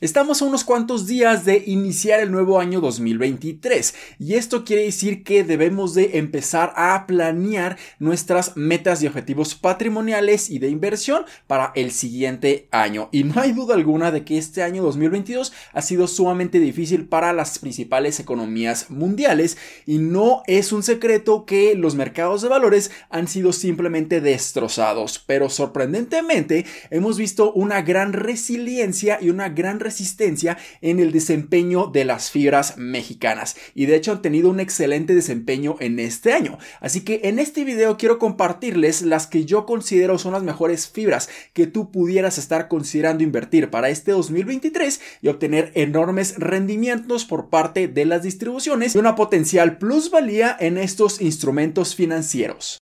Estamos a unos cuantos días de iniciar el nuevo año 2023 y esto quiere decir que debemos de empezar a planear nuestras metas y objetivos patrimoniales y de inversión para el siguiente año. Y no hay duda alguna de que este año 2022 ha sido sumamente difícil para las principales economías mundiales y no es un secreto que los mercados de valores han sido simplemente destrozados, pero sorprendentemente hemos visto una gran resiliencia y una gran resistencia en el desempeño de las fibras mexicanas y de hecho han tenido un excelente desempeño en este año. Así que en este video quiero compartirles las que yo considero son las mejores fibras que tú pudieras estar considerando invertir para este 2023 y obtener enormes rendimientos por parte de las distribuciones y una potencial plusvalía en estos instrumentos financieros.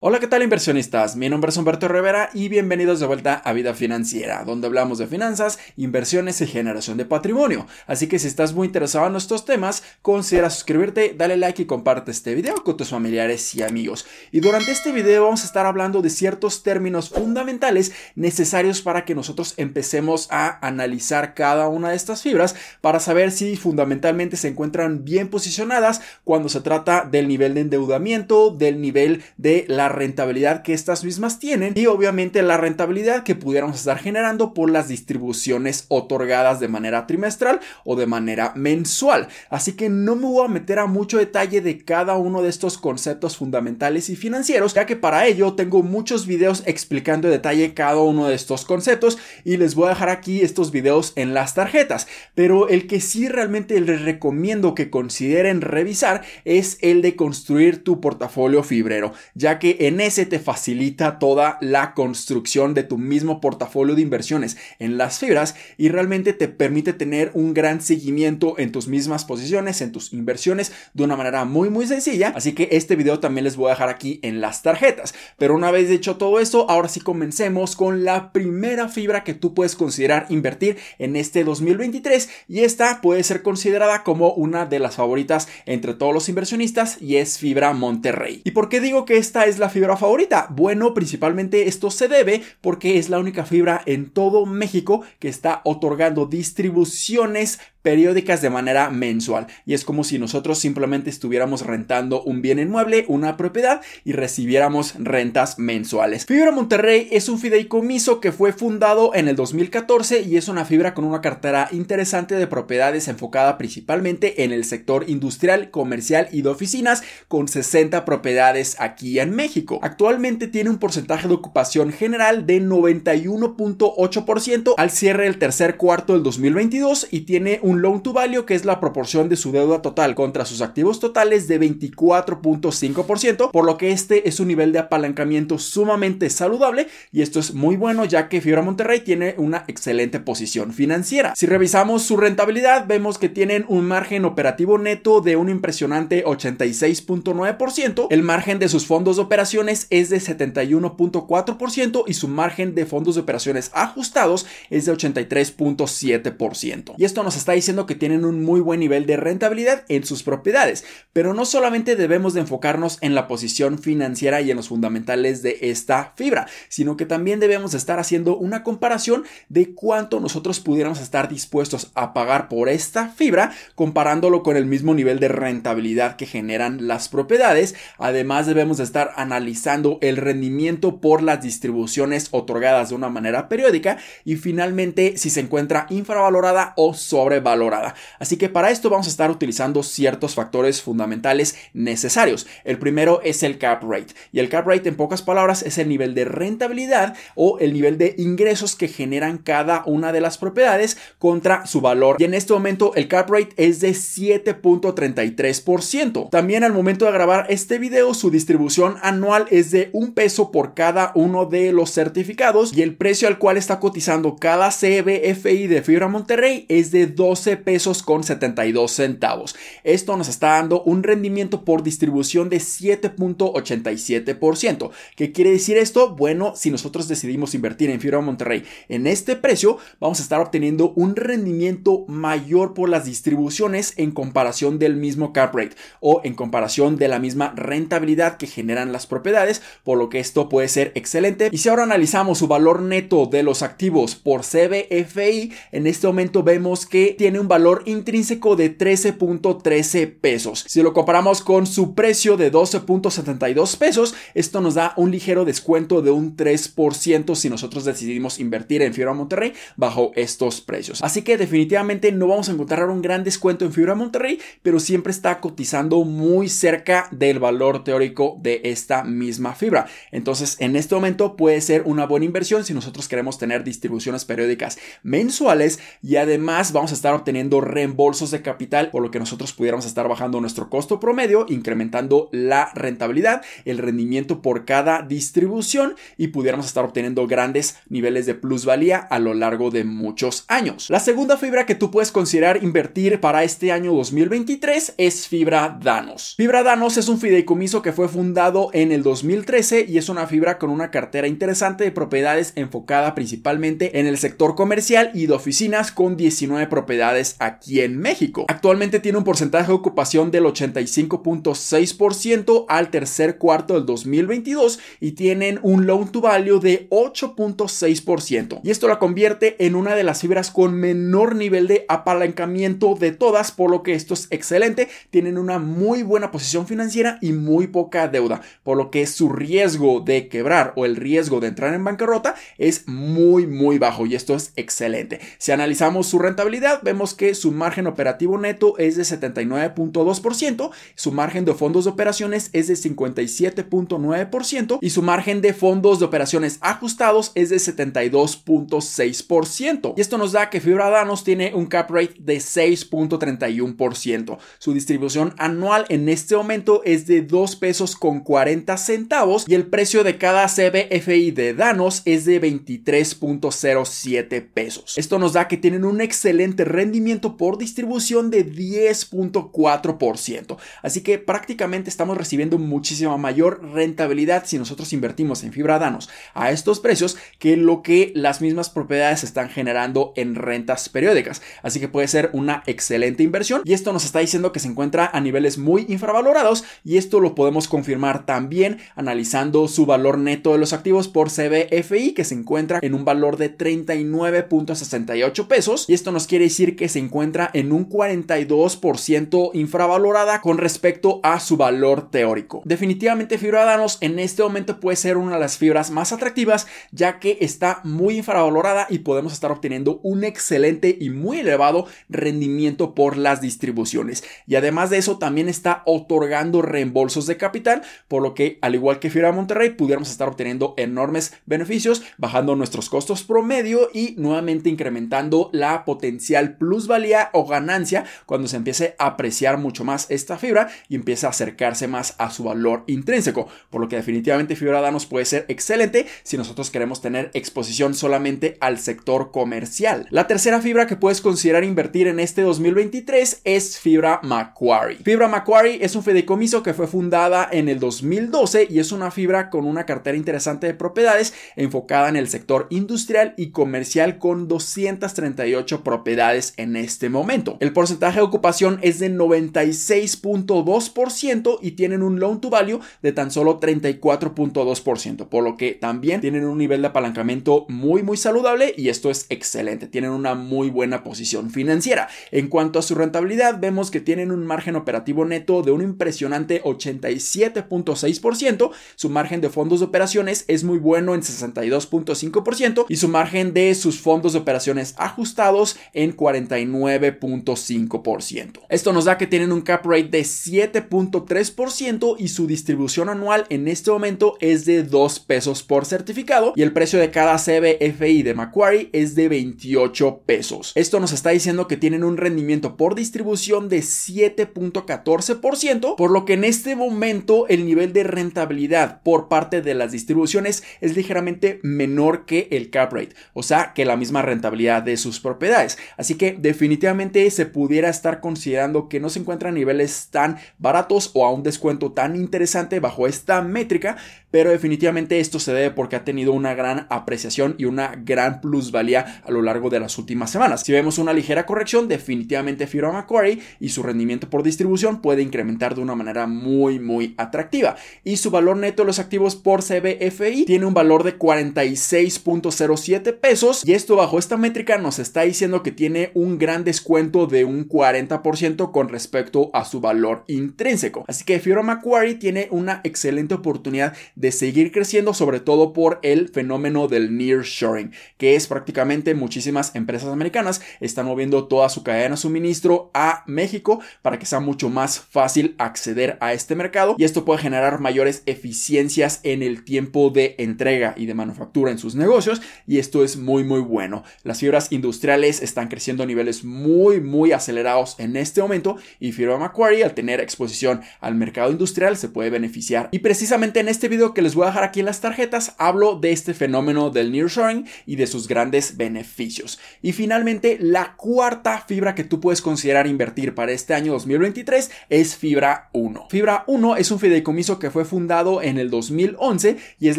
Hola, ¿qué tal inversionistas? Mi nombre es Humberto Rivera y bienvenidos de vuelta a Vida Financiera, donde hablamos de finanzas, inversiones y generación de patrimonio. Así que si estás muy interesado en estos temas, considera suscribirte, dale like y comparte este video con tus familiares y amigos. Y durante este video vamos a estar hablando de ciertos términos fundamentales necesarios para que nosotros empecemos a analizar cada una de estas fibras para saber si fundamentalmente se encuentran bien posicionadas cuando se trata del nivel de endeudamiento, del nivel de la rentabilidad que estas mismas tienen y obviamente la rentabilidad que pudiéramos estar generando por las distribuciones otorgadas de manera trimestral o de manera mensual. Así que no me voy a meter a mucho detalle de cada uno de estos conceptos fundamentales y financieros, ya que para ello tengo muchos videos explicando en detalle cada uno de estos conceptos y les voy a dejar aquí estos videos en las tarjetas. Pero el que sí realmente les recomiendo que consideren revisar es el de construir tu portafolio fibrero, ya que en ese te facilita toda la construcción de tu mismo portafolio de inversiones en las fibras y realmente te permite tener un gran seguimiento en tus mismas posiciones, en tus inversiones de una manera muy muy sencilla. Así que este video también les voy a dejar aquí en las tarjetas. Pero una vez dicho todo esto, ahora sí comencemos con la primera fibra que tú puedes considerar invertir en este 2023 y esta puede ser considerada como una de las favoritas entre todos los inversionistas y es fibra Monterrey. ¿Y por qué digo que esta es la fibra favorita? Bueno, principalmente esto se debe porque es la única fibra en todo México que está otorgando distribuciones periódicas de manera mensual y es como si nosotros simplemente estuviéramos rentando un bien inmueble, una propiedad y recibiéramos rentas mensuales. Fibra Monterrey es un fideicomiso que fue fundado en el 2014 y es una fibra con una cartera interesante de propiedades enfocada principalmente en el sector industrial, comercial y de oficinas con 60 propiedades aquí en México. Actualmente tiene un porcentaje de ocupación general de 91.8% al cierre del tercer cuarto del 2022 y tiene un loan to value que es la proporción de su deuda total contra sus activos totales de 24.5%, por lo que este es un nivel de apalancamiento sumamente saludable y esto es muy bueno ya que Fibra Monterrey tiene una excelente posición financiera. Si revisamos su rentabilidad, vemos que tienen un margen operativo neto de un impresionante 86.9%, el margen de sus fondos de operaciones es de 71.4% y su margen de fondos de operaciones ajustados es de 83.7%. Y esto nos está diciendo que tienen un muy buen nivel de rentabilidad en sus propiedades, pero no solamente debemos de enfocarnos en la posición financiera y en los fundamentales de esta fibra, sino que también debemos estar haciendo una comparación de cuánto nosotros pudiéramos estar dispuestos a pagar por esta fibra comparándolo con el mismo nivel de rentabilidad que generan las propiedades. Además debemos de estar analizando el rendimiento por las distribuciones otorgadas de una manera periódica y finalmente si se encuentra infravalorada o sobrevalorada valorada. Así que para esto vamos a estar utilizando ciertos factores fundamentales necesarios. El primero es el cap rate y el cap rate en pocas palabras es el nivel de rentabilidad o el nivel de ingresos que generan cada una de las propiedades contra su valor. Y en este momento el cap rate es de 7.33%. También al momento de grabar este video su distribución anual es de un peso por cada uno de los certificados y el precio al cual está cotizando cada CBFI de Fibra Monterrey es de 2 12 pesos con 72 centavos. Esto nos está dando un rendimiento por distribución de 7.87%. ¿Qué quiere decir esto? Bueno, si nosotros decidimos invertir en Fibra Monterrey en este precio, vamos a estar obteniendo un rendimiento mayor por las distribuciones en comparación del mismo cap rate o en comparación de la misma rentabilidad que generan las propiedades, por lo que esto puede ser excelente. Y si ahora analizamos su valor neto de los activos por CBFI, en este momento vemos que tiene un valor intrínseco de 13.13 pesos. Si lo comparamos con su precio de 12.72 pesos, esto nos da un ligero descuento de un 3% si nosotros decidimos invertir en Fibra Monterrey bajo estos precios. Así que definitivamente no vamos a encontrar un gran descuento en Fibra Monterrey, pero siempre está cotizando muy cerca del valor teórico de esta misma fibra. Entonces, en este momento puede ser una buena inversión si nosotros queremos tener distribuciones periódicas mensuales y además vamos a estar obteniendo reembolsos de capital, por lo que nosotros pudiéramos estar bajando nuestro costo promedio, incrementando la rentabilidad, el rendimiento por cada distribución y pudiéramos estar obteniendo grandes niveles de plusvalía a lo largo de muchos años. La segunda fibra que tú puedes considerar invertir para este año 2023 es Fibra Danos. Fibra Danos es un fideicomiso que fue fundado en el 2013 y es una fibra con una cartera interesante de propiedades enfocada principalmente en el sector comercial y de oficinas con 19 propiedades aquí en México. Actualmente tiene un porcentaje de ocupación del 85.6% al tercer cuarto del 2022 y tienen un loan to value de 8.6%. Y esto la convierte en una de las fibras con menor nivel de apalancamiento de todas, por lo que esto es excelente. Tienen una muy buena posición financiera y muy poca deuda, por lo que su riesgo de quebrar o el riesgo de entrar en bancarrota es muy muy bajo y esto es excelente. Si analizamos su rentabilidad, que su margen operativo neto es de 79.2%, su margen de fondos de operaciones es de 57.9% y su margen de fondos de operaciones ajustados es de 72.6%. Y esto nos da que Fibra Danos tiene un cap rate de 6.31%. Su distribución anual en este momento es de 2 pesos con 40 centavos y el precio de cada CBFI de Danos es de 23.07 pesos. Esto nos da que tienen un excelente rendimiento por distribución de 10.4%. Así que prácticamente estamos recibiendo muchísima mayor rentabilidad si nosotros invertimos en fibra danos a estos precios que lo que las mismas propiedades están generando en rentas periódicas. Así que puede ser una excelente inversión y esto nos está diciendo que se encuentra a niveles muy infravalorados y esto lo podemos confirmar también analizando su valor neto de los activos por CBFI que se encuentra en un valor de 39.68 pesos y esto nos quiere decir que se encuentra en un 42% infravalorada con respecto a su valor teórico. Definitivamente Fibra Danos en este momento puede ser una de las fibras más atractivas ya que está muy infravalorada y podemos estar obteniendo un excelente y muy elevado rendimiento por las distribuciones. Y además de eso también está otorgando reembolsos de capital, por lo que al igual que Fibra Monterrey pudiéramos estar obteniendo enormes beneficios, bajando nuestros costos promedio y nuevamente incrementando la potencial plusvalía o ganancia cuando se empiece a apreciar mucho más esta fibra y empiece a acercarse más a su valor intrínseco, por lo que definitivamente Fibra Danos puede ser excelente si nosotros queremos tener exposición solamente al sector comercial. La tercera fibra que puedes considerar invertir en este 2023 es Fibra Macquarie. Fibra Macquarie es un fideicomiso que fue fundada en el 2012 y es una fibra con una cartera interesante de propiedades enfocada en el sector industrial y comercial con 238 propiedades en este momento. El porcentaje de ocupación es de 96.2% y tienen un loan to value de tan solo 34.2%, por lo que también tienen un nivel de apalancamiento muy muy saludable y esto es excelente, tienen una muy buena posición financiera. En cuanto a su rentabilidad, vemos que tienen un margen operativo neto de un impresionante 87.6%, su margen de fondos de operaciones es muy bueno en 62.5% y su margen de sus fondos de operaciones ajustados en 49.5%. Esto nos da que tienen un cap rate de 7.3% y su distribución anual en este momento es de 2 pesos por certificado y el precio de cada CBFI de Macquarie es de 28 pesos. Esto nos está diciendo que tienen un rendimiento por distribución de 7.14%, por lo que en este momento el nivel de rentabilidad por parte de las distribuciones es ligeramente menor que el cap rate, o sea, que la misma rentabilidad de sus propiedades. Así que definitivamente se pudiera estar considerando que no se encuentran niveles tan baratos o a un descuento tan interesante bajo esta métrica, pero definitivamente esto se debe porque ha tenido una gran apreciación y una gran plusvalía a lo largo de las últimas semanas. Si vemos una ligera corrección, definitivamente Fibra Macquarie y su rendimiento por distribución puede incrementar de una manera muy muy atractiva y su valor neto de los activos por CBFI tiene un valor de 46.07 pesos y esto bajo esta métrica nos está diciendo que tiene un gran descuento de un 40% con respecto a su valor intrínseco. Así que Fibra Macquarie tiene una excelente oportunidad de seguir creciendo, sobre todo por el fenómeno del nearshoring, que es prácticamente muchísimas empresas americanas están moviendo toda su cadena de suministro a México para que sea mucho más fácil acceder a este mercado y esto puede generar mayores eficiencias en el tiempo de entrega y de manufactura en sus negocios y esto es muy muy bueno. Las fibras industriales están creciendo niveles muy muy acelerados en este momento y Fibra Macquarie al tener exposición al mercado industrial se puede beneficiar y precisamente en este video que les voy a dejar aquí en las tarjetas hablo de este fenómeno del nearshoring y de sus grandes beneficios. Y finalmente, la cuarta fibra que tú puedes considerar invertir para este año 2023 es Fibra 1. Fibra 1 es un fideicomiso que fue fundado en el 2011 y es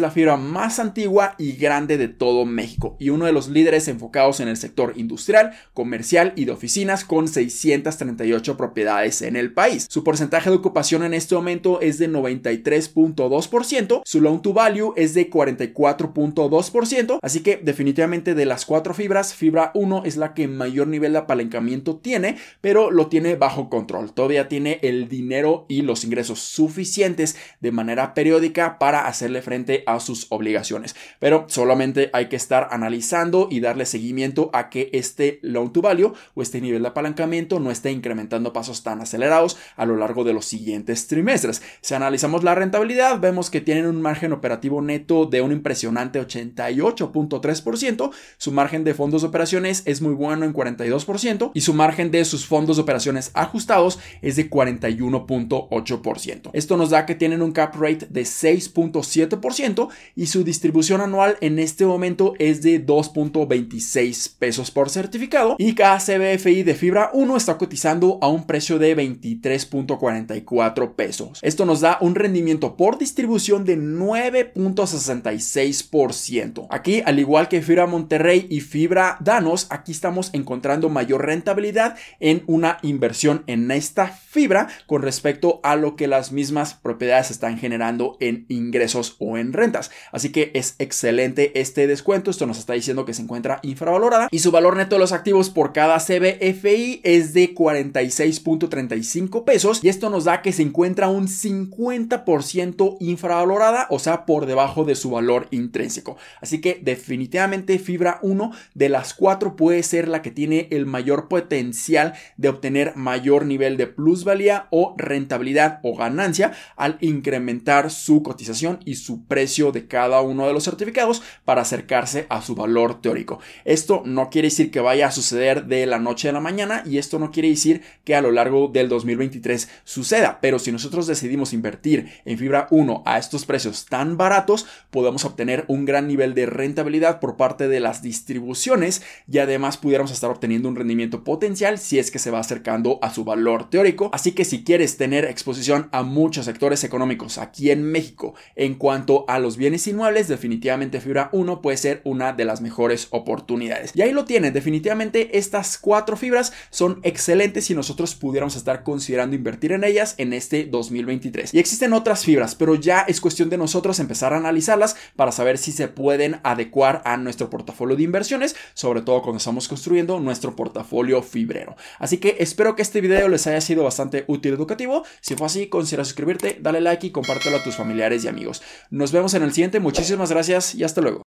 la fibra más antigua y grande de todo México y uno de los líderes enfocados en el sector industrial, comercial y de oficinas con 638 propiedades en el país. Su porcentaje de ocupación en este momento es de 93.2% su loan to value es de 44.2%, así que definitivamente de las cuatro fibras, fibra 1 es la que mayor nivel de apalancamiento tiene, pero lo tiene bajo control. Todavía tiene el dinero y los ingresos suficientes de manera periódica para hacerle frente a sus obligaciones. Pero solamente hay que estar analizando y darle seguimiento a que este loan to value o este nivel de apalancamiento no esté incrementando pasos tan acelerados a lo largo de los siguientes trimestres. Si analizamos la rentabilidad, vemos que tiene un margen operativo neto de un impresionante 88.3%, su margen de fondos de operaciones es muy bueno en 42% y su margen de sus fondos de operaciones ajustados es de 41.8%. Esto nos da que tienen un cap rate de 6.7% y su distribución anual en este momento es de 2.26 pesos por certificado cada CBFI de fibra 1 está cotizando a un precio de 23.44 pesos. Esto nos da un rendimiento por distribución de 9.66%. Aquí, al igual que Fibra Monterrey y Fibra Danos, aquí estamos encontrando mayor rentabilidad en una inversión en esta fibra con respecto a lo que las mismas propiedades están generando en ingresos o en rentas. Así que es excelente este descuento. Esto nos está diciendo que se encuentra infravalorada y su valor neto de los activos cada CBFI es de 46.35 pesos y esto nos da que se encuentra un 50% infravalorada o sea, por debajo de su valor intrínseco. Así que definitivamente fibra 1 de las cuatro puede ser la que tiene el mayor potencial de obtener mayor nivel de plusvalía o rentabilidad o ganancia al incrementar su cotización y su precio de cada uno de los certificados para acercarse a su valor teórico. Esto no quiere decir que vaya a suceder de la noche a la mañana y esto no quiere decir que a lo largo del 2023 suceda, pero si nosotros decidimos invertir en fibra 1 a estos precios tan baratos, podemos obtener un gran nivel de rentabilidad por parte de las distribuciones y además pudiéramos estar obteniendo un rendimiento potencial si es que se va acercando a su valor teórico. Así que si quieres tener exposición a muchos sectores económicos aquí en México en cuanto a los bienes inmuebles, definitivamente Fibra 1 puede ser una de las mejores oportunidades. Y ahí lo tienen, definitivamente estas cuatro fibras son excelentes si nosotros pudiéramos estar considerando invertir en ellas en este 2023. Y existen otras fibras, pero ya es cuestión de nosotros empezar a analizarlas para saber si se pueden adecuar a nuestro portafolio de inversiones, sobre todo cuando estamos construyendo nuestro portafolio fibrero. Así que espero que este video les haya sido bastante útil y educativo. Si fue así, considera suscribirte, dale like y compártelo a tus familiares y amigos. Nos vemos en el siguiente. Muchísimas gracias y hasta luego.